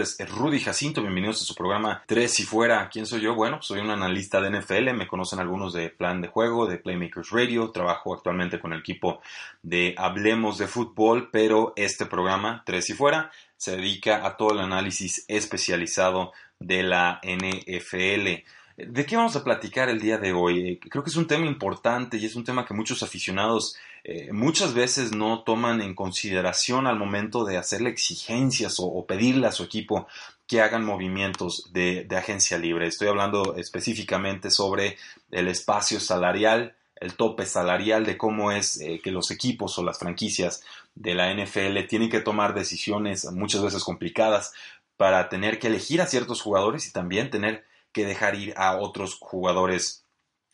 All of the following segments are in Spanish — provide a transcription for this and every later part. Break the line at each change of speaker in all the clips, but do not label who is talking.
Es Rudy Jacinto, bienvenidos a su programa Tres y Fuera. ¿Quién soy yo? Bueno, soy un analista de NFL, me conocen algunos de Plan de Juego, de Playmakers Radio, trabajo actualmente con el equipo de Hablemos de Fútbol, pero este programa Tres y Fuera se dedica a todo el análisis especializado de la NFL. ¿De qué vamos a platicar el día de hoy? Eh, creo que es un tema importante y es un tema que muchos aficionados eh, muchas veces no toman en consideración al momento de hacerle exigencias o, pedirle a su equipo que hagan movimientos de, agencia libre. Estoy hablando específicamente sobre el espacio salarial, el tope salarial, de cómo es eh, que los equipos o las franquicias de la NFL tienen que tomar decisiones muchas veces complicadas para tener que elegir a ciertos jugadores y también tener que dejar ir a otros jugadores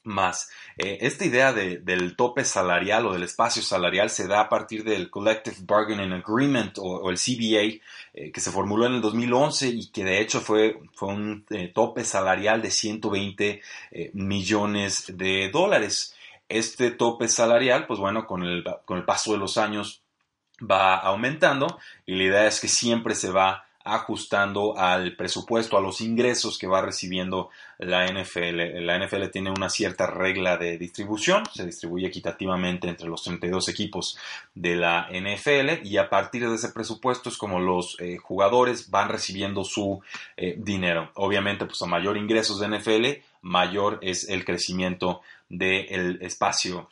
más. Eh, esta idea del tope salarial o del espacio salarial se da a partir del Collective Bargaining Agreement o, el CBA eh, que se formuló en el 2011 y que de hecho fue, fue un eh, tope salarial de 120 millones de dólares. Este tope salarial, pues bueno, con el, con el paso de los años va aumentando y la idea es que siempre se va ajustando al presupuesto, a los ingresos que va recibiendo la NFL. La NFL tiene una cierta regla de distribución, se distribuye equitativamente entre los 32 equipos de la NFL y a partir de ese presupuesto es como los eh, jugadores van recibiendo su eh, dinero. Obviamente, pues a mayor ingresos de NFL, mayor es el crecimiento del espacio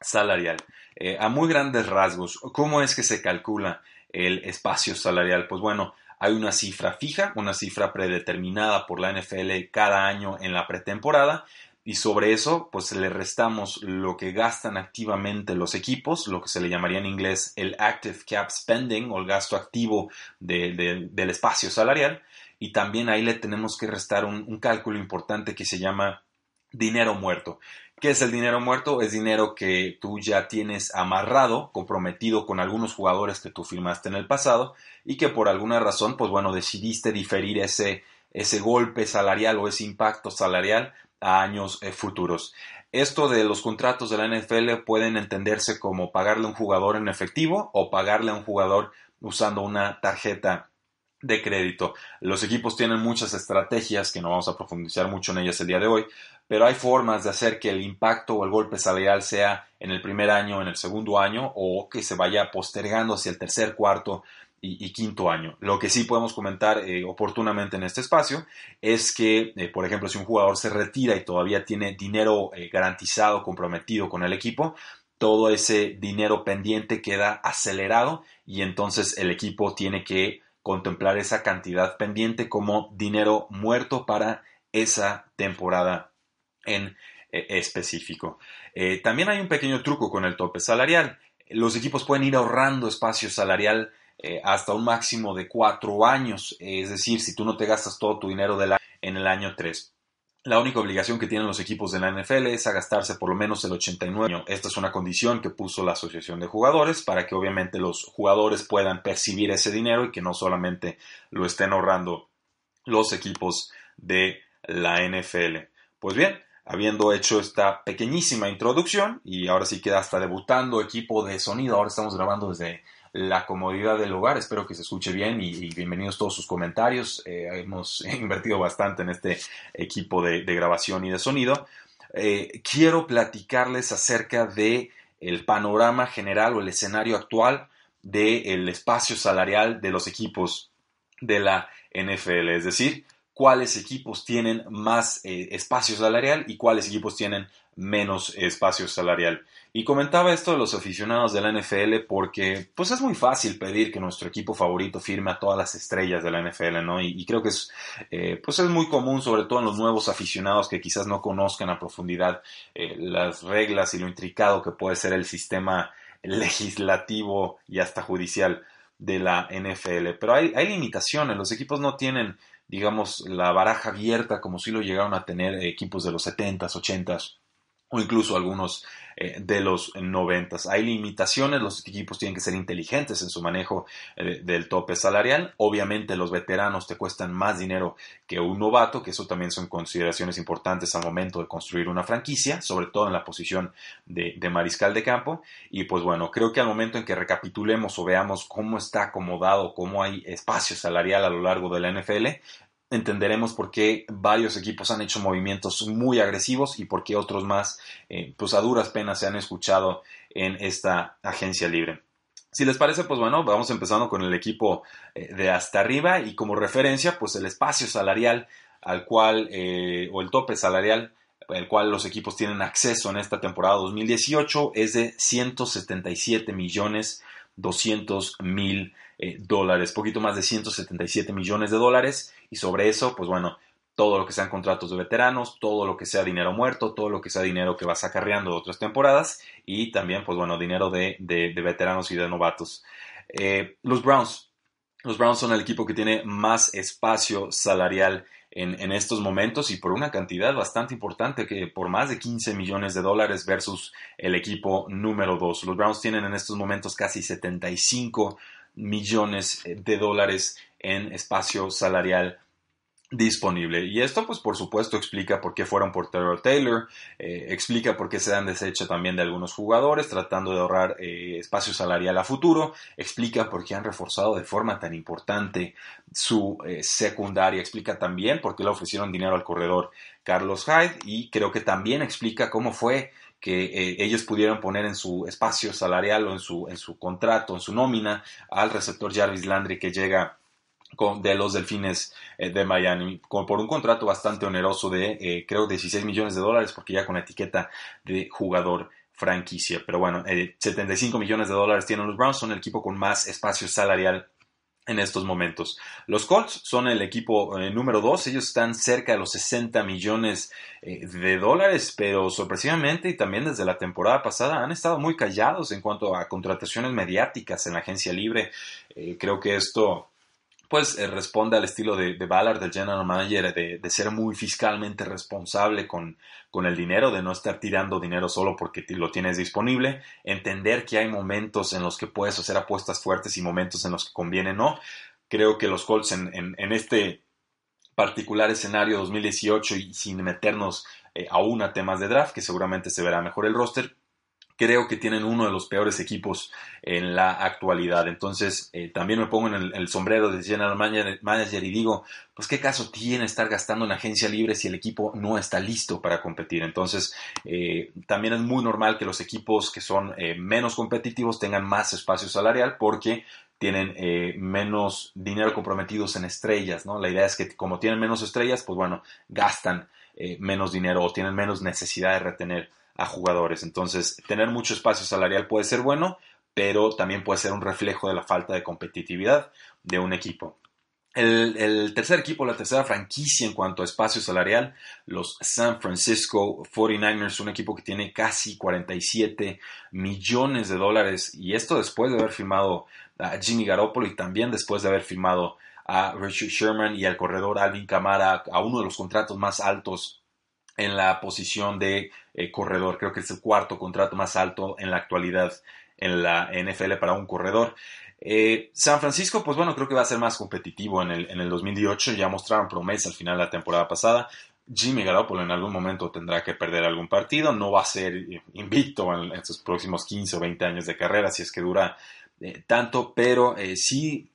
salarial. Eh, a muy grandes rasgos, ¿cómo es que se calcula el espacio salarial? Pues bueno, hay una cifra fija, una cifra predeterminada por la NFL cada año en la pretemporada y sobre eso pues le restamos lo que gastan activamente los equipos, lo que se le llamaría en inglés el active cap spending o el gasto activo del espacio salarial y también ahí le tenemos que restar un cálculo importante que se llama dinero muerto. ¿Qué es el dinero muerto? Es dinero que tú ya tienes amarrado, comprometido con algunos jugadores que tú firmaste en el pasado y que por alguna razón, pues bueno, decidiste diferir ese, ese golpe salarial o ese impacto salarial a años eh, futuros. Esto de los contratos de la NFL pueden entenderse como pagarle a un jugador en efectivo o pagarle a un jugador usando una tarjeta de crédito. Los equipos tienen muchas estrategias que no vamos a profundizar mucho en ellas el día de hoy, pero hay formas de hacer que el impacto o el golpe salarial sea en el primer año, en el segundo año o que se vaya postergando hacia el tercer, cuarto y, quinto año. Lo que sí podemos comentar eh, oportunamente en este espacio es que, eh, por ejemplo, si un jugador se retira y todavía tiene dinero eh, garantizado, comprometido con el equipo, todo ese dinero pendiente queda acelerado y entonces el equipo tiene que contemplar esa cantidad pendiente como dinero muerto para esa temporada en eh, específico. Eh, también hay un pequeño truco con el tope salarial. Los equipos pueden ir ahorrando espacio salarial eh, hasta un máximo de cuatro años, es decir, si tú no te gastas todo tu dinero en el año 3. La única obligación que tienen los equipos de la NFL es a gastarse por lo menos el 89. Esta es una condición que puso la Asociación de Jugadores para que obviamente los jugadores puedan percibir ese dinero y que no solamente lo estén ahorrando los equipos de la NFL. Pues bien, habiendo hecho esta pequeñísima introducción y ahora sí queda hasta debutando equipo de sonido. Ahora estamos grabando desde la comodidad del hogar. Espero que se escuche bien y, bienvenidos todos sus comentarios. Eh, hemos invertido bastante en este equipo de, grabación y de sonido. Eh, quiero platicarles acerca de el panorama general o el escenario actual del espacio salarial de los equipos de la NFL. Es decir, cuáles equipos tienen más eh, espacio salarial y cuáles equipos tienen menos espacio salarial. Y comentaba esto de los aficionados de la NFL porque pues es muy fácil pedir que nuestro equipo favorito firme a todas las estrellas de la NFL, ¿no? Y, creo que es, eh, pues es muy común, sobre todo en los nuevos aficionados que quizás no conozcan a profundidad eh, las reglas y lo intricado que puede ser el sistema legislativo y hasta judicial de la NFL. Pero hay, hay limitaciones, los equipos no tienen, digamos, la baraja abierta como si lo llegaron a tener equipos de los 70s, 80s o incluso algunos eh, de los noventas. Hay limitaciones, los equipos tienen que ser inteligentes en su manejo eh, del tope salarial. Obviamente los veteranos te cuestan más dinero que un novato, que eso también son consideraciones importantes al momento de construir una franquicia, sobre todo en la posición de, de mariscal de campo. Y pues bueno, creo que al momento en que recapitulemos o veamos cómo está acomodado, cómo hay espacio salarial a lo largo de la NFL, entenderemos por qué varios equipos han hecho movimientos muy agresivos y por qué otros más, eh, pues a duras penas se han escuchado en esta agencia libre. Si les parece, pues bueno, vamos empezando con el equipo eh, de hasta arriba y como referencia, pues el espacio salarial al cual, eh, o el tope salarial al cual los equipos tienen acceso en esta temporada 2018 es de 177 millones 200 mil eh, dólares, poquito más de 177 millones de dólares y sobre eso, pues bueno, todo lo que sean contratos de veteranos, todo lo que sea dinero muerto, todo lo que sea dinero que vas acarreando de otras temporadas y también, pues bueno, dinero de, veteranos y de novatos. Eh, los Browns. Los Browns son el equipo que tiene más espacio salarial en, estos momentos y por una cantidad bastante importante, que por más de 15 millones de dólares versus el equipo número 2. Los Browns tienen en estos momentos casi 75 millones de dólares en espacio salarial disponible. Y esto, pues, por supuesto, explica por qué fueron por Terrell Taylor, eh, explica por qué se han deshecho también de algunos jugadores, tratando de ahorrar eh, espacio salarial a futuro, explica por qué han reforzado de forma tan importante su eh, secundaria, explica también por qué le ofrecieron dinero al corredor Carlos Hyde y creo que también explica cómo fue que ellos pudieron poner en su espacio salarial o en su, en su contrato, en su nómina, al receptor Jarvis Landry que llega de los Delfines eh, de Miami, por un contrato bastante oneroso de, eh, creo, 16 millones de dólares, porque ya con etiqueta de jugador franquicia. Pero bueno, 75 eh, millones de dólares tienen los Browns, son el equipo con más espacio salarial en estos momentos. Los Colts son el equipo número 2, ellos están cerca de los 60 millones de dólares, pero sorpresivamente y también desde la temporada pasada han estado muy callados en cuanto a contrataciones mediáticas en la agencia libre. creo que esto pues eh, responde al estilo de, de, Ballard, del general manager, de, de ser muy fiscalmente responsable con, con, el dinero, de no estar tirando dinero solo porque lo tienes disponible, entender que hay momentos en los que puedes hacer apuestas fuertes y momentos en los que conviene no. Creo que los Colts en, en, este particular escenario 2018 y sin meternos eh, aún a temas de draft, que seguramente se verá mejor el roster, creo que tienen uno de los peores equipos en la actualidad. Entonces, eh, también me pongo en el, sombrero de general manager, y digo, pues qué caso tiene estar gastando en agencia libre si el equipo no está listo para competir. Entonces, eh, también es muy normal que los equipos que son eh, menos competitivos tengan más espacio salarial porque tienen menos dinero comprometidos en estrellas, ¿no? La idea es que como tienen menos estrellas, pues bueno, gastan menos dinero o tienen menos necesidad de retener a jugadores. Entonces, tener mucho espacio salarial puede ser bueno, pero también puede ser un reflejo de la falta de competitividad de un equipo. El, tercer equipo, la tercera franquicia en cuanto a espacio salarial, los San Francisco 49ers, un equipo que tiene casi 47 millones de dólares, y esto después de haber firmado a Jimmy Garoppolo y también después de haber firmado a Richard Sherman y al corredor Alvin Kamara a uno de los contratos más altos en la posición de eh, corredor. Creo que es el cuarto contrato más alto en la actualidad en la NFL para un corredor. Eh, San Francisco, pues bueno, creo que va a ser más competitivo en el, en el 2018. Ya mostraron promesa al final de la temporada pasada. Jimmy Garoppolo en algún momento tendrá que perder algún partido. No va a ser invicto en estos próximos 15 o 20 años de carrera, si es que dura eh, tanto, pero sí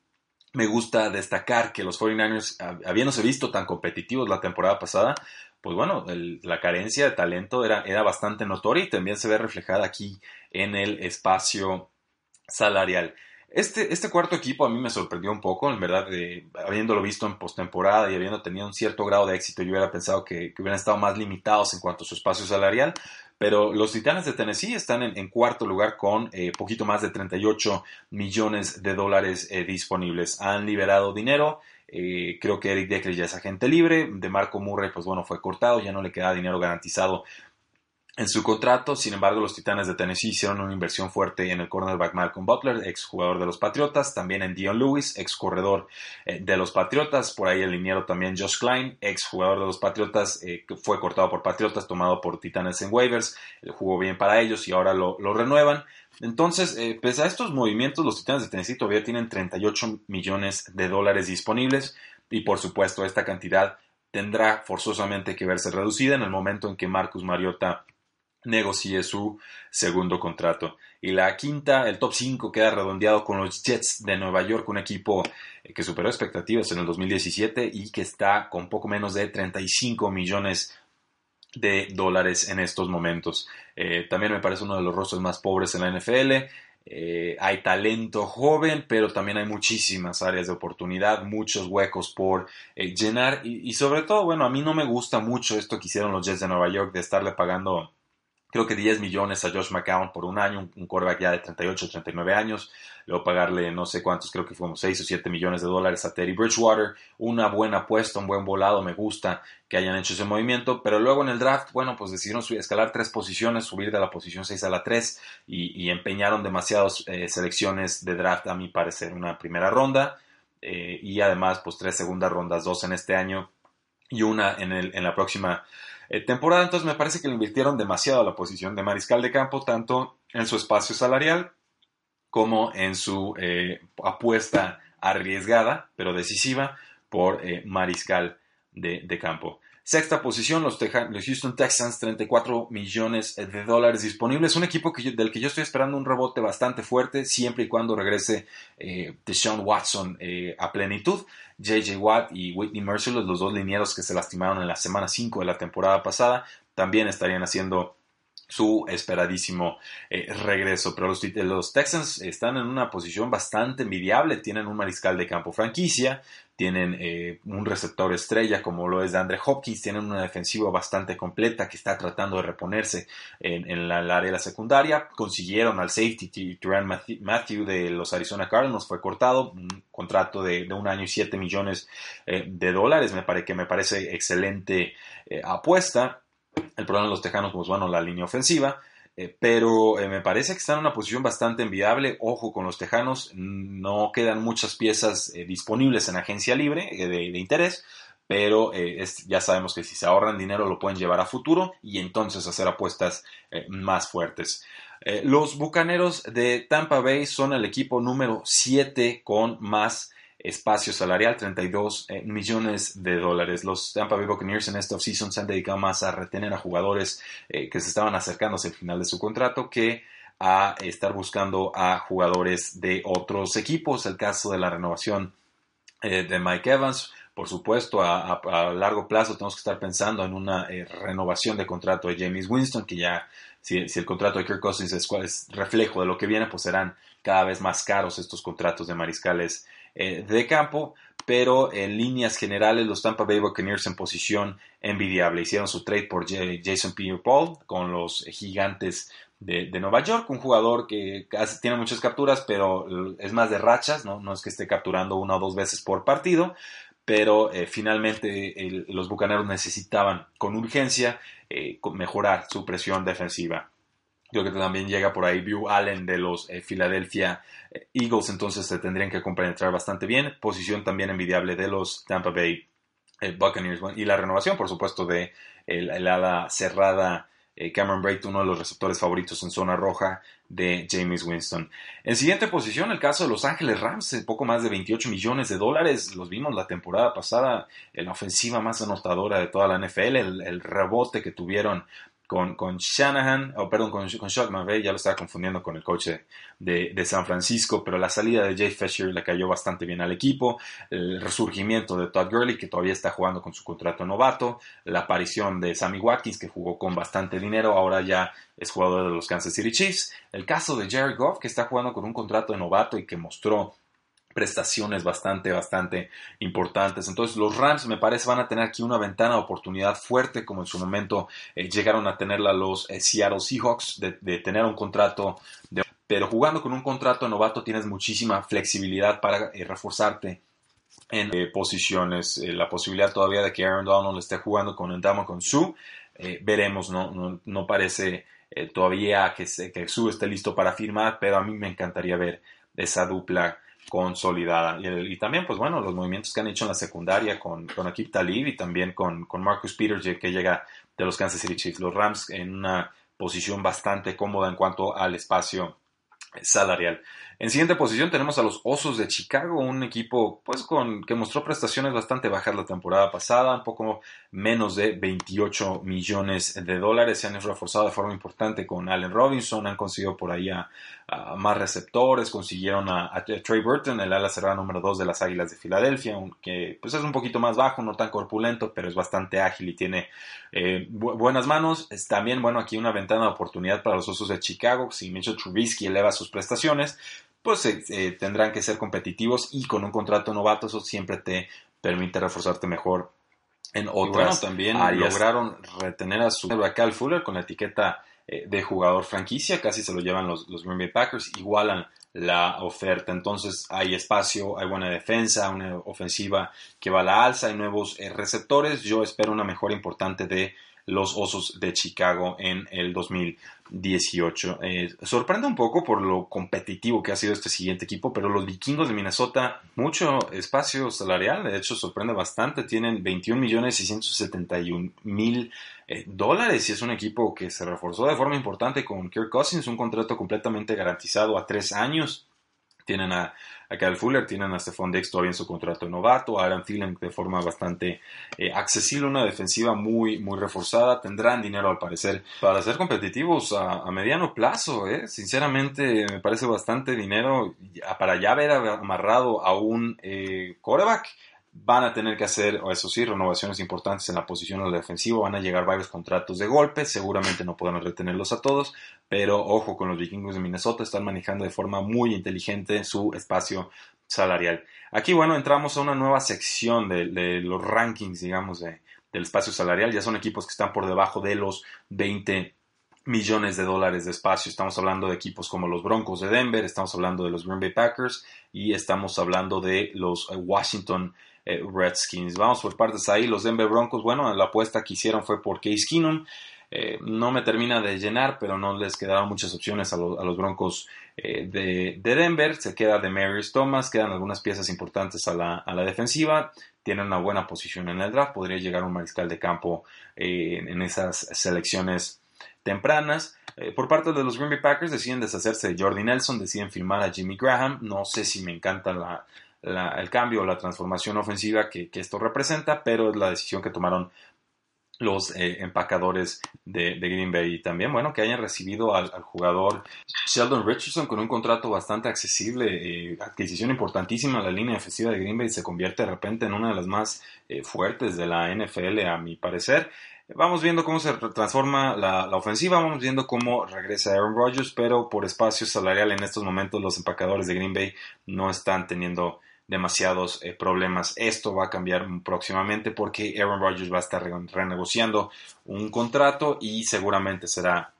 me gusta destacar que los 49ers, habiéndose visto tan competitivos la temporada pasada, pues bueno, la carencia de talento era, era bastante notoria y también se ve reflejada aquí en el espacio salarial. Este, este cuarto equipo a mí me sorprendió un poco, en verdad, habiéndolo visto en postemporada y habiendo tenido un cierto grado de éxito, yo hubiera pensado que, hubieran estado más limitados en cuanto a su espacio salarial, pero los Titanes de Tennessee están en, cuarto lugar con eh, poquito más de 38 millones de dólares eh, disponibles. Han liberado dinero, eh, creo que Eric Decker ya es agente libre, de Marco Murray, pues bueno, fue cortado, ya no le queda dinero garantizado en su contrato, sin embargo, los Titanes de Tennessee hicieron una inversión fuerte en el cornerback Malcolm Butler, ex jugador de los Patriotas, también en Dion Lewis, ex corredor eh, de los Patriotas, por ahí el liniero también Josh Klein, ex jugador de los Patriotas, eh, fue cortado por Patriotas, tomado por Titanes en waivers, jugó bien para ellos y ahora lo, renuevan. Entonces, eh, pese a estos movimientos, los Titanes de Tennessee todavía tienen 38 millones de dólares disponibles y por supuesto esta cantidad tendrá forzosamente que verse reducida en el momento en que Marcus Mariota negocie su segundo contrato. Y la quinta, el top 5 queda redondeado con los Jets de Nueva York, un equipo eh, que superó expectativas en el 2017 y que está con poco menos de 35 millones de dólares en estos momentos. Eh, también me parece uno de los rostros más pobres en la NFL. Eh, hay talento joven, pero también hay muchísimas áreas de oportunidad, muchos huecos por llenar y, y, sobre todo, bueno, a mí no me gusta mucho esto que hicieron los Jets de Nueva York de estarle pagando creo que 10 millones a Josh McCown por un año, un, quarterback ya de 38, 39 años, luego pagarle no sé cuántos, creo que fuimos 6 o 7 millones de dólares a Terry Bridgewater, una buena apuesta, un buen volado, me gusta que hayan hecho ese movimiento, pero luego en el draft, bueno, pues decidieron escalar tres posiciones, subir de la posición 6 a la 3 y, empeñaron demasiadas eh, selecciones de draft a mi parecer, una primera ronda eh, y además pues tres segundas rondas, dos en este año y una en, el, en la próxima eh, temporada. Entonces me parece que le invirtieron demasiado a la posición de mariscal de campo, tanto en su espacio salarial como en su eh, apuesta arriesgada, pero decisiva, por eh, mariscal de campo. Sexta posición, los, Houston Texans, 34 millones de dólares disponibles. Un equipo del que yo estoy esperando un rebote bastante fuerte, siempre y cuando regrese eh, Deshaun Watson eh, a plenitud. JJ Watt y Whitney Merciless, los dos linieros que se lastimaron en la semana 5 de la temporada pasada, también estarían haciendo su esperadísimo eh, regreso. Pero los, Texans están en una posición bastante envidiable. Tienen un mariscal de campo franquicia, tienen eh, un receptor estrella como lo es de Andre Hopkins, tienen una defensiva bastante completa que está tratando de reponerse en, la, área de la secundaria, consiguieron al safety Turan Matthew de los Arizona Cardinals, fue cortado, un contrato de, un año y 7 millones eh, de dólares, me parece que me parece excelente apuesta. El problema de los Tejanos, pues bueno, la línea ofensiva. Eh, pero eh, me parece que está en una posición bastante enviable. Ojo con los Tejanos, no quedan muchas piezas eh, disponibles en agencia libre de, interés, pero ya sabemos que si se ahorran dinero lo pueden llevar a futuro y entonces hacer apuestas más fuertes. los Bucaneros de Tampa Bay son el equipo número 7 con más espacio salarial, 32 eh, millones de dólares. Los Tampa Bay Buccaneers en esta offseason se han dedicado más a retener a jugadores eh, que se estaban acercándose al final de su contrato que a estar buscando a jugadores de otros equipos. El caso de la renovación eh, de Mike Evans, por supuesto, a, largo plazo tenemos que estar pensando en una renovación de contrato de James Winston, que ya, si, el contrato de Kirk Cousins es, es, reflejo de lo que viene, pues serán cada vez más caros estos contratos de mariscales eh, de campo, pero en líneas generales los Tampa Bay Buccaneers en posición envidiable. Hicieron su trade por Jason Pierre-Paul con los gigantes de, Nueva York, un jugador que tiene muchas capturas, pero es más de rachas, no, no es que esté capturando una o dos veces por partido, pero eh, finalmente los Bucaneros necesitaban con urgencia eh, mejorar su presión defensiva. Creo que también llega por ahí View Allen de los eh, Philadelphia eh, Eagles, entonces se tendrían que compenetrar bastante bien. Posición también envidiable de los Tampa Bay eh, Buccaneers. y la renovación, por supuesto, de el, ala cerrada Cameron Braid, uno de los receptores favoritos en zona roja de James Winston. En siguiente posición, el caso de Los Ángeles Rams, poco más de 28 millones de dólares. Los vimos la temporada pasada en la ofensiva más anotadora de toda la NFL. el rebote que tuvieron con, con Shanahan, o perdón, con, con ya lo estaba confundiendo con el coach de, de, San Francisco, pero la salida de Jay Fisher le cayó bastante bien al equipo, el resurgimiento de Todd Gurley, que todavía está jugando con su contrato novato, la aparición de Sammy Watkins, que jugó con bastante dinero, ahora ya es jugador de los Kansas City Chiefs, el caso de Jared Goff, que está jugando con un contrato de novato y que mostró prestaciones bastante, bastante importantes. Entonces los Rams me parece van a tener aquí una ventana de oportunidad fuerte como en su momento eh, llegaron a tenerla los eh, Seattle Seahawks de, tener un contrato pero jugando con un contrato novato tienes muchísima flexibilidad para eh, reforzarte en posiciones. la posibilidad todavía de que Aaron Donald esté jugando con Endama con Su, veremos, no, no, parece todavía que, que Su esté listo para firmar, pero a mí me encantaría ver esa dupla consolidada. Y, también, pues bueno, los movimientos que han hecho en la secundaria con, con Akib Talib y también con, con Marcus Peters, que llega de los Kansas City Chiefs. Los Rams en una posición bastante cómoda en cuanto al espacio salarial. En siguiente posición tenemos a los Osos de Chicago, un equipo pues con que mostró prestaciones bastante bajas la temporada pasada, un poco menos de 28 millones de dólares. Se han reforzado de forma importante con Allen Robinson, han conseguido por ahí a, más receptores, consiguieron a, Trey Burton, el ala cerrada número 2 de las Águilas de Filadelfia, que pues es un poquito más bajo, no tan corpulento, pero es bastante ágil y tiene eh, buenas manos. También, bueno, aquí una ventana de oportunidad para los Osos de Chicago. Si Mitchell Trubisky eleva sus prestaciones, pues eh, eh, tendrán que ser competitivos y con un contrato novato eso siempre te permite reforzarte mejor en otras bueno, también lograron retener a su Cal Fuller con la etiqueta eh, de jugador franquicia, casi se lo llevan los, los Green Bay Packers, igualan la oferta. Entonces hay espacio, hay buena defensa, una ofensiva que va a la alza, hay nuevos receptores. Yo espero una mejora importante de los Osos de Chicago en el 2018. Eh, sorprende un poco por lo competitivo que ha sido este siguiente equipo, pero los vikingos de Minnesota, mucho espacio salarial, de hecho sorprende bastante, tienen 21 millones 671 mil eh, dólares y es un equipo que se reforzó de forma importante con Kirk Cousins, un contrato completamente garantizado a tres años. Tienen a a Kyle Fuller, tienen a Stephon Dex todavía en su contrato novato, a Aaron Thielen de forma bastante eh, accesible, una defensiva muy, muy reforzada, tendrán dinero al parecer para ser competitivos a, mediano plazo, ¿eh? sinceramente me parece bastante dinero para ya haber amarrado a un eh, quarterback van a tener que hacer, eso sí, renovaciones importantes en la posición de la defensiva, van a llegar varios contratos de golpe, seguramente no podrán retenerlos a todos, pero ojo con los vikingos de Minnesota, están manejando de forma muy inteligente su espacio salarial. Aquí, bueno, entramos a una nueva sección de, los rankings, digamos, de, del espacio salarial, ya son equipos que están por debajo de los 20 millones de dólares de espacio. Estamos hablando de equipos como los Broncos de Denver, estamos hablando de los Green Bay Packers y estamos hablando de los Washington eh, Redskins. Vamos por partes ahí. Los Denver Broncos, bueno, la apuesta que hicieron fue por Case Keenum. Eh, no me termina de llenar, pero no les quedaron muchas opciones a, los Broncos eh, de, Denver. Se queda de Marius Thomas, quedan algunas piezas importantes a la, defensiva. Tienen una buena posición en el draft. Podría llegar un mariscal de campo en esas selecciones tempranas. por parte de los Green Bay Packers deciden deshacerse de Jordi Nelson, deciden firmar a Jimmy Graham. No sé si me encanta la, el cambio la transformación ofensiva que, esto representa, pero es la decisión que tomaron los eh, empacadores de, Green Bay y también, bueno, que hayan recibido al, jugador Sheldon Richardson con un contrato bastante accesible, eh, adquisición importantísima, la línea ofensiva de Green Bay se convierte de repente en una de las más eh, fuertes de la NFL, a mi parecer. Vamos viendo cómo se transforma la, ofensiva, vamos viendo cómo regresa Aaron Rodgers, pero por espacio salarial en estos momentos los empacadores de Green Bay no están teniendo demasiados eh, problemas. Esto va a cambiar próximamente porque Aaron Rodgers va a estar renegociando un contrato y seguramente será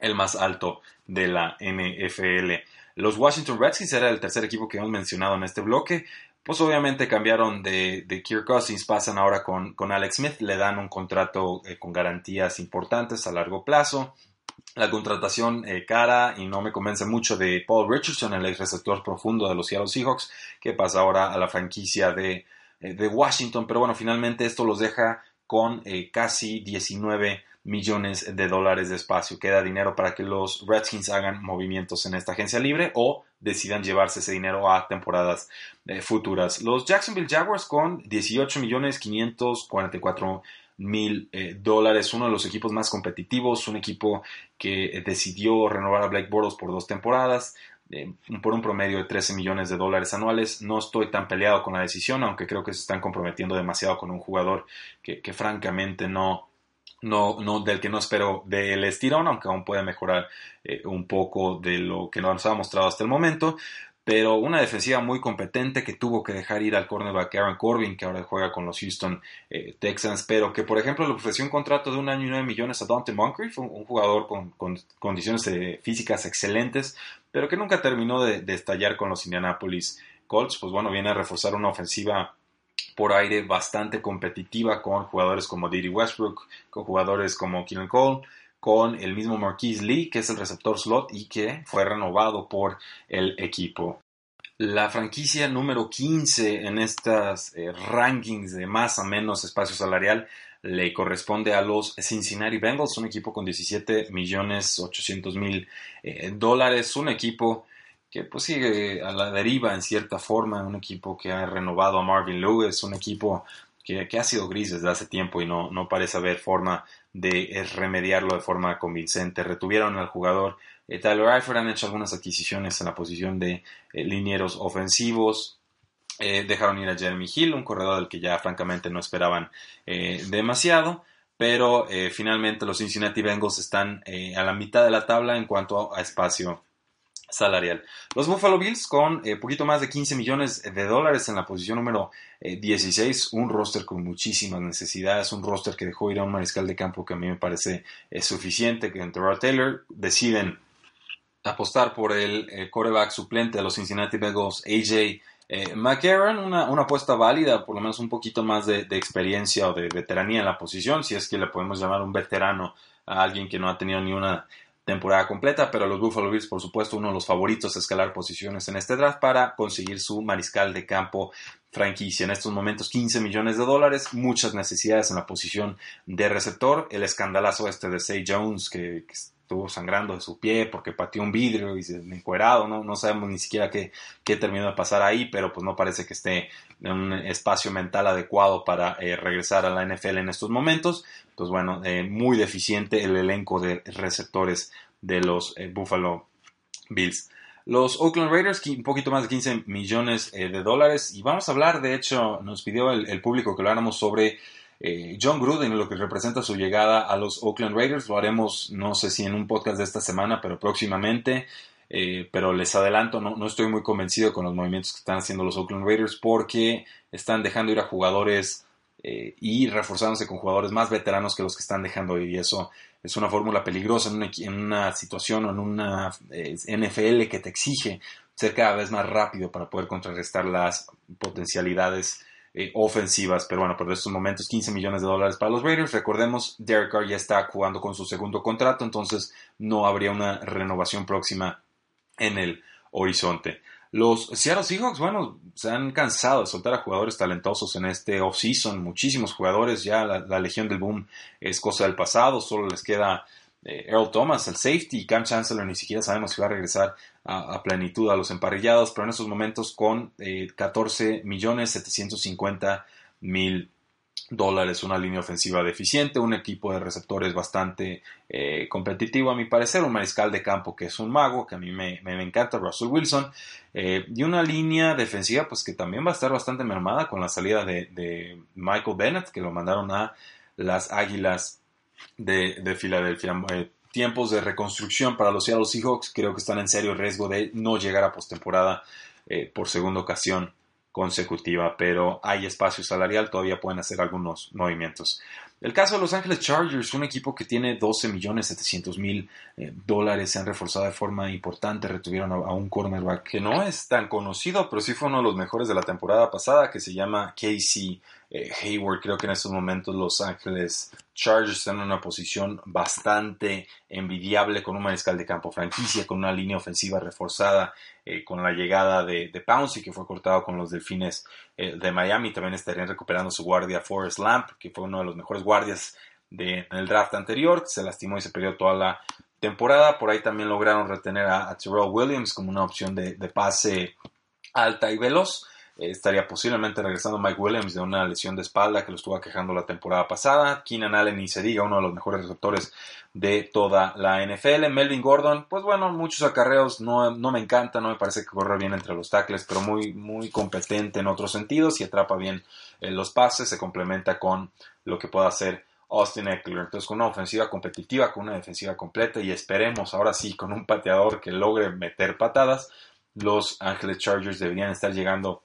el más alto de la NFL. Los Washington Redskins era el tercer equipo que hemos mencionado en este bloque. Pues obviamente cambiaron de, de Kirk Cousins, pasan ahora con, con Alex Smith, le dan un contrato eh, con garantías importantes a largo plazo la contratación eh, cara y no me convence mucho de Paul Richardson, el receptor profundo de los Seattle Seahawks, que pasa ahora a la franquicia de, eh, de Washington. Pero bueno, finalmente esto los deja con casi 19 millones de dólares de espacio. Queda dinero para que los Redskins hagan movimientos en esta agencia libre o decidan llevarse ese dinero a temporadas futuras. Los Jacksonville Jaguars con 18 millones 544 mil dólares. Uno de los equipos más competitivos, un equipo que decidió renovar a Blake Bortles por dos temporadas. por un promedio de 13 millones de dólares anuales. No estoy tan peleado con la decisión, aunque creo que se están comprometiendo demasiado con un jugador que francamente no, no, no, del que no espero del estirón, aunque aún puede mejorar eh, un poco de lo que nos ha mostrado hasta el momento. Pero una defensiva muy competente que tuvo que dejar ir al cornerback Aaron Corbin, que ahora juega con los Houston eh, Texans, pero que por ejemplo le ofreció un contrato de un año y nueve millones a Dante Moncrief, un, jugador con, condiciones eh, físicas excelentes, pero que nunca terminó de, de estallar con los Indianapolis Colts. Pues bueno, viene a reforzar una ofensiva por aire bastante competitiva con jugadores como Didi Westbrook, con jugadores como Keenan Cole, con el mismo Marquise Lee, que es el receptor slot y que fue renovado por el equipo. La franquicia número 15 en estas eh, rankings de más o menos espacio salarial le corresponde a los Cincinnati Bengals, un equipo con 17 millones 800 mil eh, dólares, un equipo que pues sigue a la deriva en cierta forma, un equipo que ha renovado a Marvin Lewis, un equipo que, ha sido gris desde hace tiempo y no, no parece haber forma de eh, remediarlo de forma convincente. Retuvieron al jugador eh, Tyler Eifert, han hecho algunas adquisiciones en la posición de eh, linieros ofensivos, dejaron ir a Jeremy Hill, un corredor del que ya francamente no esperaban demasiado, pero finalmente los Cincinnati Bengals están a la mitad de la tabla en cuanto a espacio salarial. Los Buffalo Bills con eh, poquito más de 15 millones de dólares en la posición número 16, eh, un roster con muchísimas necesidades, un roster que dejó ir a un mariscal de campo que a mí me parece eh, suficiente, que en Taylor. Deciden apostar por el coreback suplente de los Cincinnati Bengals, AJ McCarron, una, apuesta válida, por lo menos un poquito más de, de experiencia o de veteranía en la posición, si es que le podemos llamar un veterano a alguien que no ha tenido ni una temporada completa, pero los Buffalo Bills, por supuesto, uno de los favoritos a escalar posiciones en este draft para conseguir su mariscal de campo franquicia. En estos momentos 15 millones de dólares, muchas necesidades en la posición de receptor, el escandalazo este de Say Jones que, estuvo sangrando de su pie porque pateó un vidrio y se encuerado, no, no sabemos ni siquiera qué, qué, terminó de pasar ahí, pero pues no parece que esté en un espacio mental adecuado para eh, regresar a la NFL en estos momentos. Pues bueno, eh, muy deficiente el elenco de receptores de los eh, Buffalo Bills. Los Oakland Raiders, un poquito más de 15 millones de dólares. Y vamos a hablar, de hecho, nos pidió el, público que habláramos sobre John Gruden lo que representa su llegada a los Oakland Raiders. Lo haremos, no sé si en un podcast de esta semana, pero próximamente. pero les adelanto, no, estoy muy convencido con los movimientos que están haciendo los Oakland Raiders porque están dejando ir a jugadores eh, y reforzándose con jugadores más veteranos que los que están dejando ir. Y eso es una fórmula peligrosa en una, situación o en una eh, NFL que te exige ser cada vez más rápido para poder contrarrestar las potencialidades eh, ofensivas. Pero bueno, por estos momentos 15 millones de dólares para los Raiders. Recordemos, Derek Carr ya está jugando con su segundo contrato, entonces no habría una renovación próxima en el horizonte. Los Seattle Seahawks, bueno, se han cansado de soltar a jugadores talentosos en este offseason. Muchísimos jugadores, ya la, legión del boom es cosa del pasado. Solo les queda eh, Earl Thomas, el safety, Cam Chancellor. Ni siquiera sabemos si va a regresar a, plenitud a los emparrillados, pero en estos momentos con eh, 14 millones 750 mil dólares, una línea ofensiva deficiente, un equipo de receptores bastante eh, competitivo a mi parecer, un mariscal de campo que es un mago, que a mí me, encanta, Russell Wilson, eh, y una línea defensiva pues que también va a estar bastante mermada con la salida de, Michael Bennett, que lo mandaron a las Águilas de, Filadelfia. Eh, tiempos de reconstrucción para los Seattle Seahawks creo que están en serio riesgo de no llegar a postemporada por segunda ocasión consecutiva, pero hay espacio salarial, todavía pueden hacer algunos movimientos. El caso de Los Ángeles Chargers, un equipo que tiene 12 millones 700 mil eh, dólares, se han reforzado de forma importante, retuvieron a, un cornerback que no es tan conocido, pero sí fue uno de los mejores de la temporada pasada, que se llama Casey eh, Hayward. Creo que en estos momentos Los Ángeles Chargers están en una posición bastante envidiable con un mariscal de campo franquicia, con una línea ofensiva reforzada, eh, con la llegada de, de Pouncey, que fue cortado con los Delfines eh, de Miami. También estarían recuperando su guardia Forrest Lamp, que fue uno de los mejores guardias del draft anterior. Se lastimó y se perdió toda la temporada. Por ahí también lograron retener a, Terrell Williams como una opción de pase alta y veloz. Estaría posiblemente regresando Mike Williams de una lesión de espalda que lo estuvo quejando la temporada pasada. Keenan Allen, ni se diga, uno de los mejores receptores de toda la NFL. Melvin Gordon, pues bueno, muchos acarreos, no, no me encanta, no me parece que corre bien entre los tackles, pero muy, muy competente en otros sentidos y atrapa bien eh, los pases, se complementa con lo que pueda hacer Austin Eckler. Entonces, con una ofensiva competitiva, con una defensiva completa y esperemos ahora sí con un pateador que logre meter patadas, los Angeles Chargers deberían estar llegando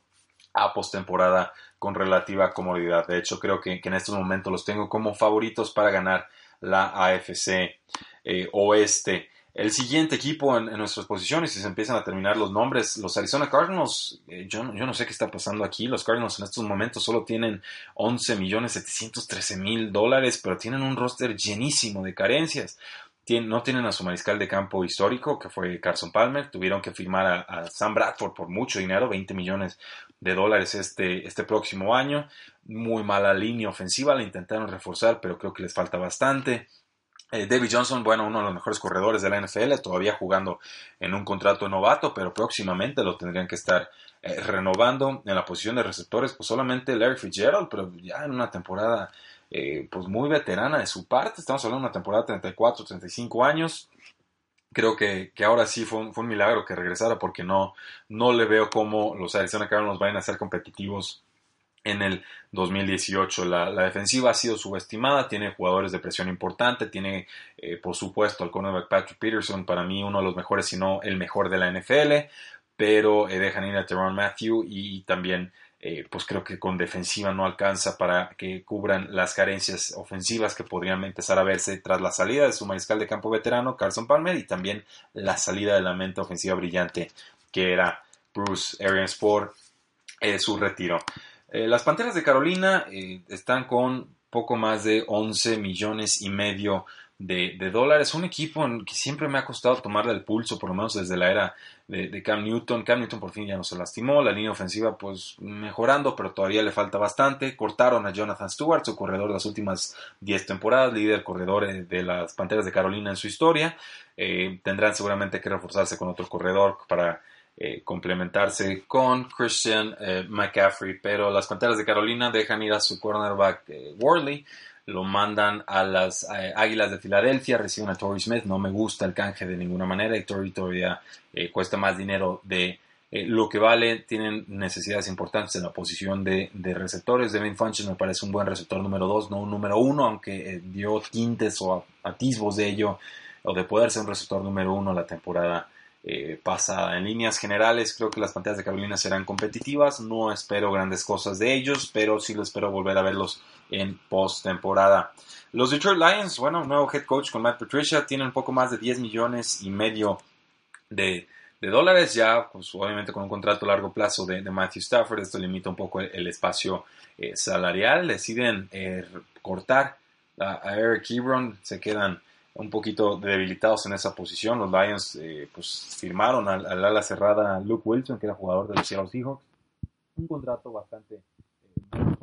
a postemporada con relativa comodidad. De hecho, creo que, en estos momentos los tengo como favoritos para ganar la AFC eh, Oeste. El siguiente equipo en, nuestras posiciones, si se empiezan a terminar los nombres, los Arizona Cardinals, eh, yo, no sé qué está pasando aquí, los Cardinals en estos momentos solo tienen 11 millones 713 mil dólares, pero tienen un roster llenísimo de carencias. no tienen a su mariscal de campo histórico, que fue Carson Palmer, tuvieron que firmar a Sam Bradford por mucho dinero, 20 millones de dólares este, este próximo año. Muy mala línea ofensiva, la intentaron reforzar, pero creo que les falta bastante. Eh, David Johnson, bueno, uno de los mejores corredores de la NFL, todavía jugando en un contrato novato, pero próximamente lo tendrían que estar eh, renovando en la posición de receptores, pues solamente Larry Fitzgerald, pero ya en una temporada eh, pues muy veterana de su parte, estamos hablando de una temporada de 34, 35 años, creo que, ahora sí fue un, fue un, milagro que regresara porque no, no le veo cómo los Arizona Cardinals vayan a ser competitivos en el 2018. La, defensiva ha sido subestimada, tiene jugadores de presión importante, tiene eh, por supuesto al cornerback Patrick Peterson, para mí uno de los mejores, si no el mejor de la NFL, pero eh, dejan ir a Teron Matthew y, también eh, pues creo que con defensiva no alcanza para que cubran las carencias ofensivas que podrían empezar a verse tras la salida de su mariscal de campo veterano Carson Palmer y también la salida de la mente ofensiva brillante que era Bruce Arians por su retiro. Eh, las Panteras de Carolina eh, están con poco más de 11 millones y medio de, dólares. Un equipo que siempre me ha costado tomarle el pulso, por lo menos desde la era de, Cam Newton. Cam Newton por fin ya no se lastimó. La línea ofensiva, pues mejorando, pero todavía le falta bastante. Cortaron a Jonathan Stewart, su corredor de las últimas 10 temporadas, líder corredor eh, de las Panteras de Carolina en su historia. tendrán seguramente que reforzarse con otro corredor para eh, complementarse con Christian eh, McCaffrey, pero las Panteras de Carolina dejan ir a su cornerback eh, Worley, lo mandan a las Águilas de Filadelfia, reciben a Torrey Smith, no me gusta el canje de ninguna manera y Torrey todavía cuesta más dinero de lo que vale, tienen necesidades importantes en la posición de, receptores. Devin Funches me parece un buen receptor número 2, no un número 1, aunque dio tintes o atisbos de ello, o de poder ser un receptor número 1 la temporada eh, pasada. En líneas generales, creo que las pantallas de Carolina serán competitivas. No espero grandes cosas de ellos, pero sí lo espero volver a verlos en postemporada. Los Detroit Lions, bueno, nuevo head coach con Matt Patricia, tienen un poco más de 10 millones y medio de, dólares, ya pues, obviamente con un contrato a largo plazo de, Matthew Stafford. Esto limita un poco el, espacio eh, salarial. Deciden eh, cortar a, Eric Ebron, se quedan un poquito debilitados en esa posición. Los Lions eh, pues firmaron al, ala cerrada Luke Wilson, que era jugador de los Seahawks. Un contrato bastante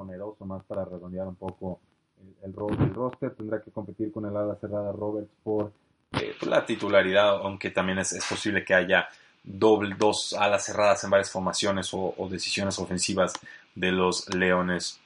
eh, oneroso, más para redondear un poco el, rol del roster. Tendrá que competir con el ala cerrada Roberts por eh, pues, la titularidad, aunque también es, posible que haya doble, dos alas cerradas en varias formaciones o, decisiones ofensivas de los Leones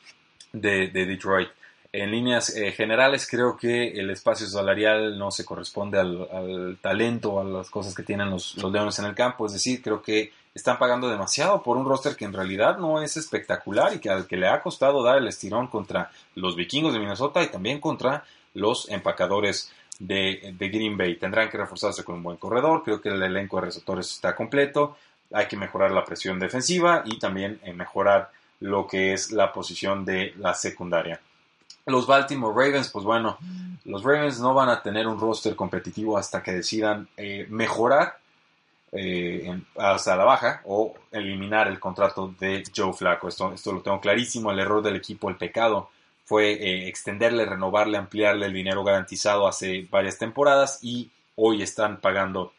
de Detroit. En líneas eh, generales creo que el espacio salarial no se corresponde al, talento, a las cosas que tienen los, Leones en el campo. Es decir, creo que están pagando demasiado por un roster que en realidad no es espectacular y que al que le ha costado dar el estirón contra los vikingos de Minnesota y también contra los empacadores de, Green Bay. Tendrán que reforzarse con un buen corredor. Creo que el elenco de receptores está completo. Hay que mejorar la presión defensiva y también eh, mejorar lo que es la posición de la secundaria. Los Baltimore Ravens, pues bueno, los Ravens no van a tener un roster competitivo hasta que decidan eh, mejorar eh, hasta la baja o eliminar el contrato de Joe Flacco. Esto, esto lo tengo clarísimo. El error del equipo, el pecado, fue eh, extenderle, renovarle, ampliarle el dinero garantizado hace varias temporadas y hoy están pagando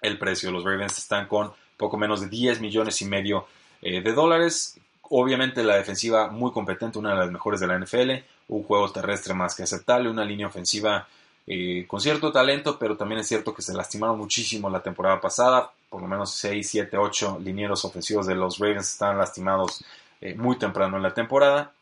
el precio. Los Ravens están con poco menos de 10 millones y medio de dólares. Obviamente la defensiva muy competente, una de las mejores de la NFL un juego terrestre más que aceptable, una línea ofensiva eh, con cierto talento, pero también es cierto que se lastimaron muchísimo la temporada pasada. por lo menos 6, 7, 8 linieros ofensivos de los Ravens están lastimados eh, muy temprano en la temporada.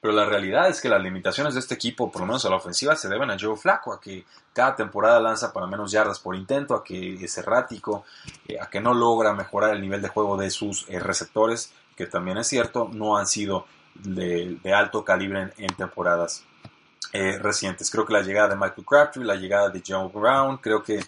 Pero la realidad es que las limitaciones de este equipo, por lo menos a la ofensiva, se deben a Joe Flaco, a que cada temporada lanza para menos yardas por intento, a que es errático, eh, a que no logra mejorar el nivel de juego de sus receptores, que también es cierto, no han sido de, alto calibre en, temporadas eh, recientes. Creo que la llegada de Michael Crabtree, la llegada de Joe Brown, creo que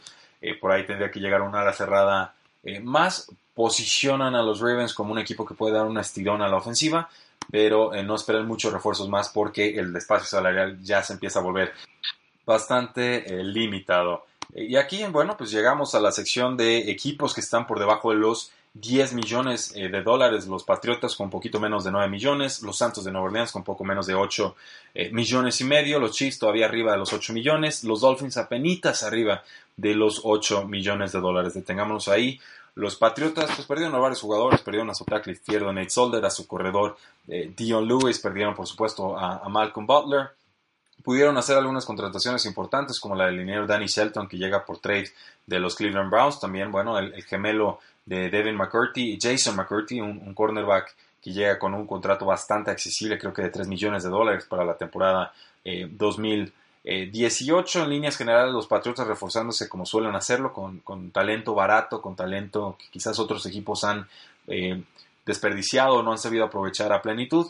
por ahí tendría que llegar una ala cerrada más. Posicionan a los Ravens como un equipo que puede dar un estirón a la ofensiva pero eh, no esperen muchos refuerzos más porque el espacio salarial ya se empieza a volver bastante eh, limitado. Y aquí, bueno, pues llegamos a la sección de equipos que están por debajo de los 10 millones eh, de dólares, los Patriotas con poquito menos de 9 millones, los Santos de Nueva Orleans con poco menos de 8 millones y medio, los Chiefs todavía arriba de los 8 millones, los Dolphins apenitas arriba de los 8 millones de dólares. Detengámonos ahí. Los Patriotas pues perdieron a varios jugadores, perdieron a su tackle izquierdo Nate Solder, a su corredor eh, Dion Lewis, perdieron por supuesto a, Malcolm Butler. Pudieron hacer algunas contrataciones importantes como la del liniero Danny Shelton que llega por trade de los Cleveland Browns. También, bueno, el, gemelo de Devin McCurdy, Jason McCurdy, un, cornerback que llega con un contrato bastante accesible, creo que de 3 millones de dólares para la temporada eh, 2000. 18 eh, en líneas generales los Patriotas reforzándose como suelen hacerlo, con, talento barato, con talento que quizás otros equipos han eh, desperdiciado no han sabido aprovechar a plenitud,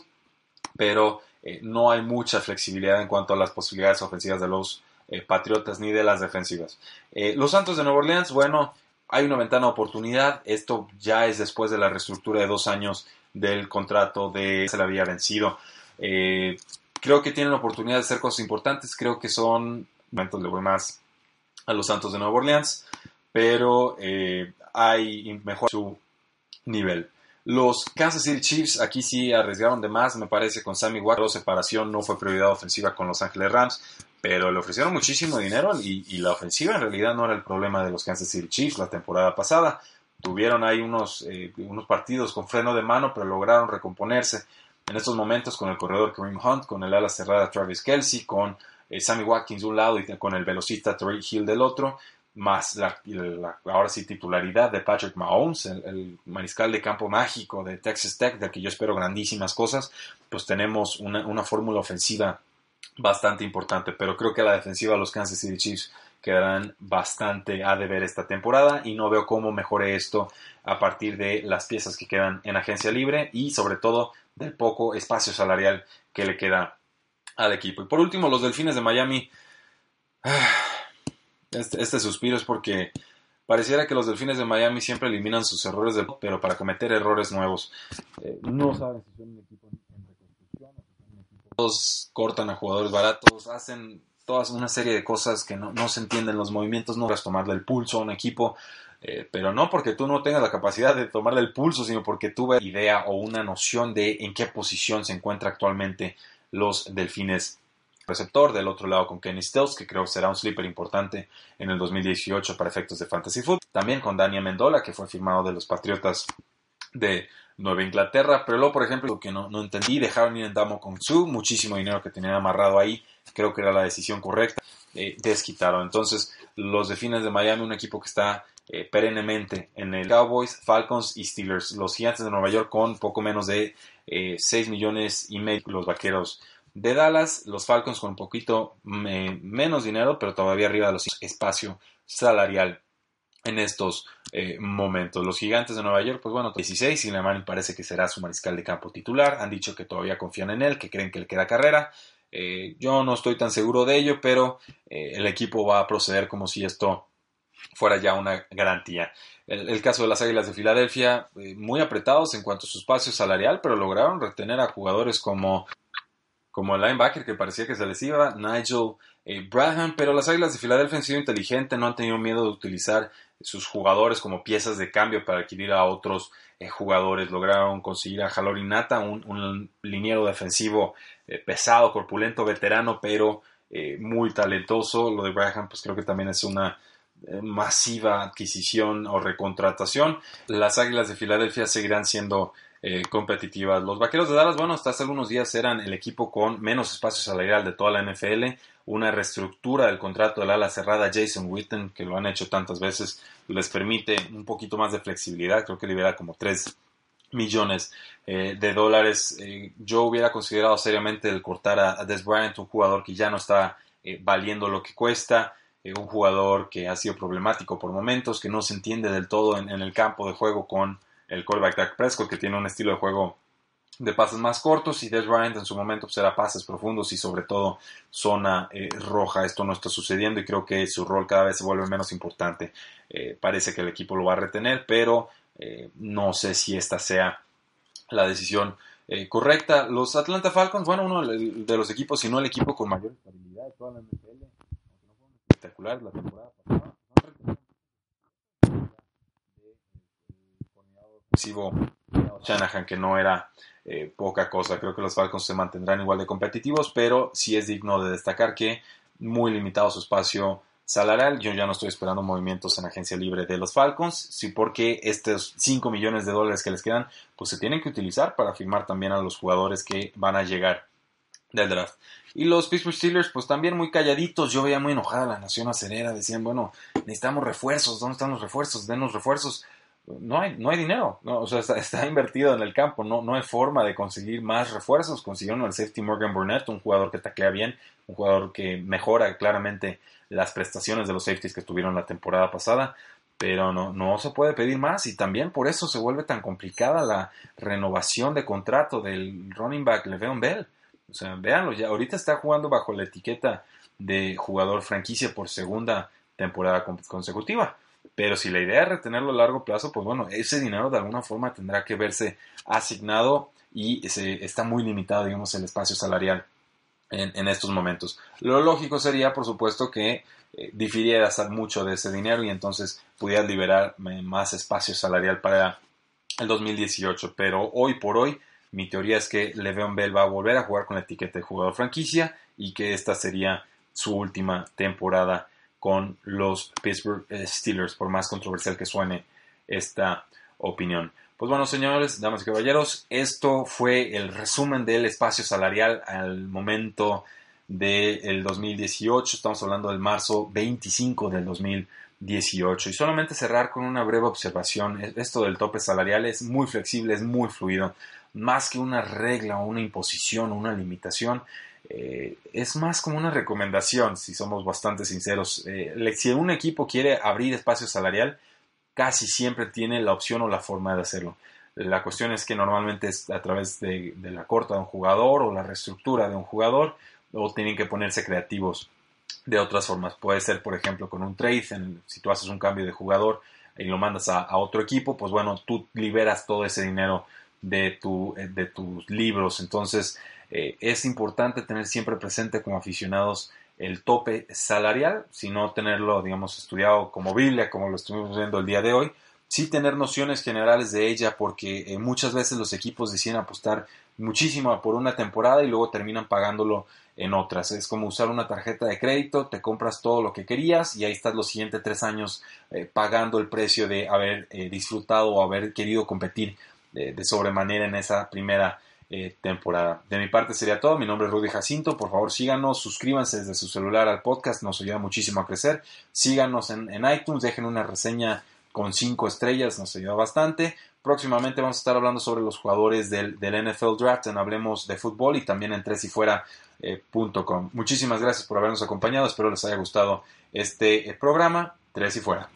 pero eh, no hay mucha flexibilidad en cuanto a las posibilidades ofensivas de los Patriotas ni de las defensivas. los Santos de Nueva Orleans, bueno, hay una ventana de oportunidad, esto ya es después de la reestructura de dos años del contrato de se le había vencido. Creo que tienen la oportunidad de hacer cosas importantes. Creo que son, momentos le voy más a los Santos de Nueva Orleans, pero eh, hay mejor su nivel. Los Kansas City Chiefs aquí sí arriesgaron de más, me parece, con Sammy Watt. separación no fue prioridad ofensiva con Los Ángeles Rams, pero le ofrecieron muchísimo dinero y, la ofensiva en realidad no era el problema de los Kansas City Chiefs la temporada pasada. Tuvieron ahí unos, eh, unos partidos con freno de mano, pero lograron recomponerse en estos momentos con el corredor Kareem Hunt, con el ala cerrada Travis Kelsey, con eh, Sammy Watkins de un lado y con el velocista Tariq Hill del otro, más la, ahora sí titularidad de Patrick Mahomes, el, mariscal de campo mágico de Texas Tech, del que yo espero grandísimas cosas, pues tenemos una, una fórmula ofensiva bastante importante, pero creo que la defensiva de los Kansas City Chiefs quedarán bastante a deber esta temporada y no veo cómo mejore esto a partir de las piezas que quedan en agencia libre y sobre todo del poco espacio salarial que le queda al equipo. Y por último, los Delfines de Miami. Este, este, suspiro es porque pareciera que los Delfines de Miami siempre eliminan sus errores, pero para cometer errores nuevos. Eh, no saben si son un equipo Todos cortan a jugadores baratos, hacen toda una serie de cosas que no, se entienden los movimientos, no vas tomarle el pulso a un equipo eh, pero no porque tú no tengas la capacidad de tomarle el pulso, sino porque tuve idea o una noción de en qué posición se encuentra actualmente los delfines receptor. Del otro lado con Kenny Stills, que creo que será un sleeper importante en el 2018 para efectos de Fantasy Football. También con Daniel Mendola, que fue firmado de los Patriotas de Nueva Inglaterra. Pero luego, por ejemplo, lo que no, no entendí, dejaron ir en Damo con Su, muchísimo dinero que tenían amarrado ahí. Creo que era la decisión correcta. Eh, desquitaron. Entonces, los Delfines de Miami, un equipo que está eh, perennemente en el Cowboys, Falcons y Steelers. Los Gigantes de Nueva York con poco menos de 6 eh, millones y medio. Los Vaqueros de Dallas, los Falcons con un poquito menos dinero, pero todavía arriba de los espacio salarial en estos eh, momentos. Los gigantes de Nueva York, pues bueno, 16, y Lemán parece que será su mariscal de campo titular. Han dicho que todavía confían en él, que creen que él queda carrera. yo no estoy tan seguro de ello, pero el equipo va a proceder como si esto fuera ya una garantía. El, caso de las Águilas de Filadelfia, eh, muy apretados en cuanto a su espacio salarial, pero lograron retener a jugadores como, como el linebacker que parecía que se les iba, Nigel eh, Braham, pero las Águilas de Filadelfia han sido inteligentes, no han tenido miedo de utilizar sus jugadores como piezas de cambio para adquirir a otros eh, jugadores. Lograron conseguir a Jalori Nata, un, liniero defensivo pesado, corpulento, veterano, pero muy talentoso. Lo de Braham, pues creo que también es una eh, masiva adquisición o recontratación, las Águilas de Filadelfia seguirán siendo eh, competitivas. Los Vaqueros de Dallas, bueno, hasta hace algunos días eran el equipo con menos espacio salarial de toda la NFL. Una reestructura del contrato del ala cerrada Jason Witten, que lo han hecho tantas veces, les permite un poquito más de flexibilidad, creo que libera como 3 millones eh, de dólares. Eh, yo hubiera considerado seriamente el cortar a, Des Bryant, un jugador que ya no está eh, valiendo lo que cuesta, un jugador que ha sido problemático por momentos, que no se entiende del todo en, el campo de juego con el quarterback Dak Prescott, que tiene un estilo de juego de pases más cortos y Des Bryant en su momento pues, era pases profundos y sobre todo zona roja. Esto no está sucediendo y creo que su rol cada vez se vuelve menos importante. parece que el equipo lo va a retener, pero eh, no sé si esta sea la decisión eh, correcta. Los Atlanta Falcons, bueno, uno de los equipos, si no el equipo con mayor estabilidad de toda la NFL, no fueron espectaculares la temporada Shanahan, que no era eh, poca cosa. Creo que los Falcons se mantendrán igual de competitivos, pero sí es digno de destacar que muy limitado su espacio salarial. Yo ya no estoy esperando movimientos en agencia libre de los Falcons, sí porque estos 5 millones de dólares que les quedan, pues se tienen que utilizar para firmar también a los jugadores que van a llegar del draft. Y los Pittsburgh Steelers, pues también muy calladitos. Yo veía muy enojada la nación acerera. Decían, bueno, necesitamos refuerzos. ¿Dónde están los refuerzos? Denos refuerzos. No hay, no hay dinero. o sea, está, invertido en el campo. No, no hay forma de conseguir más refuerzos. Consiguieron al safety Morgan Burnett, un jugador que taclea bien, un jugador que mejora claramente las prestaciones de los safeties que tuvieron la temporada pasada, pero no, no se puede pedir más y también por eso se vuelve tan complicada la renovación de contrato del running back Le'Veon Bell. O sea, véanlo, ya ahorita está jugando bajo la etiqueta de jugador franquicia por segunda temporada consecutiva. Pero si la idea es retenerlo a largo plazo, pues bueno, ese dinero de alguna forma tendrá que verse asignado y se, está muy limitado, digamos, el espacio salarial en, estos momentos. Lo lógico sería, por supuesto, que eh, difirieras mucho de ese dinero y entonces pudieras liberar eh, más espacio salarial para el 2018. Pero hoy por hoy, mi teoría es que Le'Veon Bell va a volver a jugar con la etiqueta de jugador franquicia y que esta sería su última temporada con los Pittsburgh eh, Steelers, por más controversial que suene esta opinión. Pues bueno, señores, damas y caballeros, esto fue el resumen del espacio salarial al momento del 2018. Estamos hablando del marzo 25 del 2018. Y solamente cerrar con una breve observación. Esto del tope salarial es muy flexible, es muy fluido. Más que una regla una imposición una limitación, eh, es más como una recomendación, si somos bastante sinceros. Eh, si un equipo quiere abrir espacio salarial, casi siempre tiene la opción o la forma de hacerlo. La cuestión es que normalmente es a través de, la corta de un jugador o la reestructura de un jugador o tienen que ponerse creativos de otras formas. Puede ser, por ejemplo, con un trade, si tú haces un cambio de jugador y lo mandas a, otro equipo, pues bueno, tú liberas todo ese dinero de, tu, de tus libros. Entonces, eh, es importante tener siempre presente como aficionados el tope salarial, si no tenerlo, digamos, estudiado como Biblia, como lo estuvimos viendo el día de hoy, sí tener nociones generales de ella, porque eh, muchas veces los equipos deciden apostar muchísimo por una temporada y luego terminan pagándolo en otras. Es como usar una tarjeta de crédito, te compras todo lo que querías y ahí estás los siguientes tres años eh, pagando el precio de haber eh, disfrutado o haber querido competir de sobremanera en esa primera eh, temporada. De mi parte sería todo. Mi nombre es Rudy Jacinto. Por favor, síganos, suscríbanse desde su celular al podcast, nos ayuda muchísimo a crecer. Síganos en, iTunes, dejen una reseña con 5 estrellas, nos ayuda bastante. Próximamente vamos a estar hablando sobre los jugadores del, NFL Draft en Hablemos de Fútbol y también en tresifuera.com. Eh, Muchísimas gracias por habernos acompañado. Espero les haya gustado este eh, programa. Tres y fuera.